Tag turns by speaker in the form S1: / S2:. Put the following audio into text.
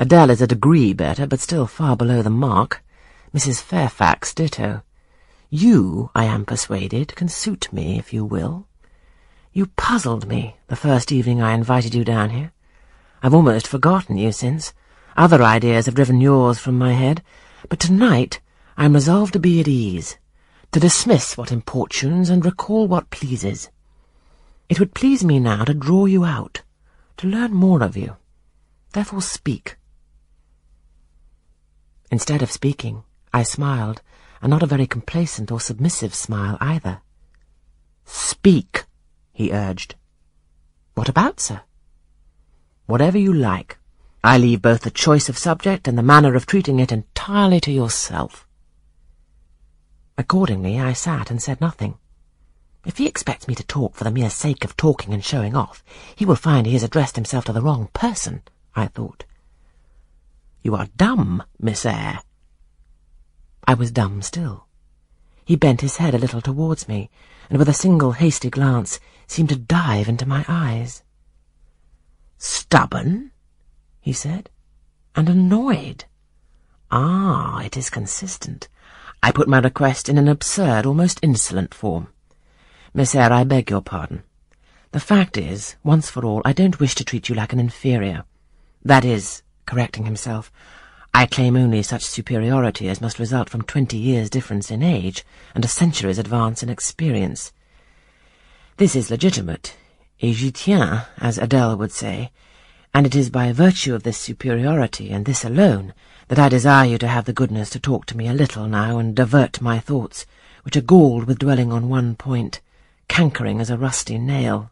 S1: Adele is a degree better, but still far below the mark. Mrs. Fairfax ditto. You, I am persuaded, can suit me, if you will. You puzzled me the first evening I invited you down here. I've almost forgotten you since. Other ideas have driven yours from my head, but tonight I am resolved to be at ease, to dismiss what importunes and recall what pleases. It would please me now to draw you out, to learn more of you. Therefore speak. Instead of speaking, I smiled, and not a very complacent or submissive smile either. Speak, he urged. What about, sir? Whatever you like. I leave both the choice of subject and the manner of treating it entirely to yourself. Accordingly, I sat and said nothing. If he expects me to talk for the mere sake of talking and showing off, he will find he has addressed himself to the wrong person, I thought. You are dumb, Miss Eyre. I was dumb still. He bent his head a little towards me, and with a single hasty glance seemed to dive into my eyes. Stubborn, he said, and annoyed. Ah, it is consistent. I put my request in an absurd, almost insolent form. Miss Eyre, I beg your pardon. The fact is, once for all, I don't wish to treat you like an inferior. That is, correcting himself. I claim only such superiority as must result from twenty years' difference in age and a century's advance in experience. This is legitimate, et j'y tiens, as Adele would say, and it is by virtue of this superiority and this alone that I desire you to have the goodness to talk to me a little now and divert my thoughts, which are galled with dwelling on one point, cankering as a rusty nail.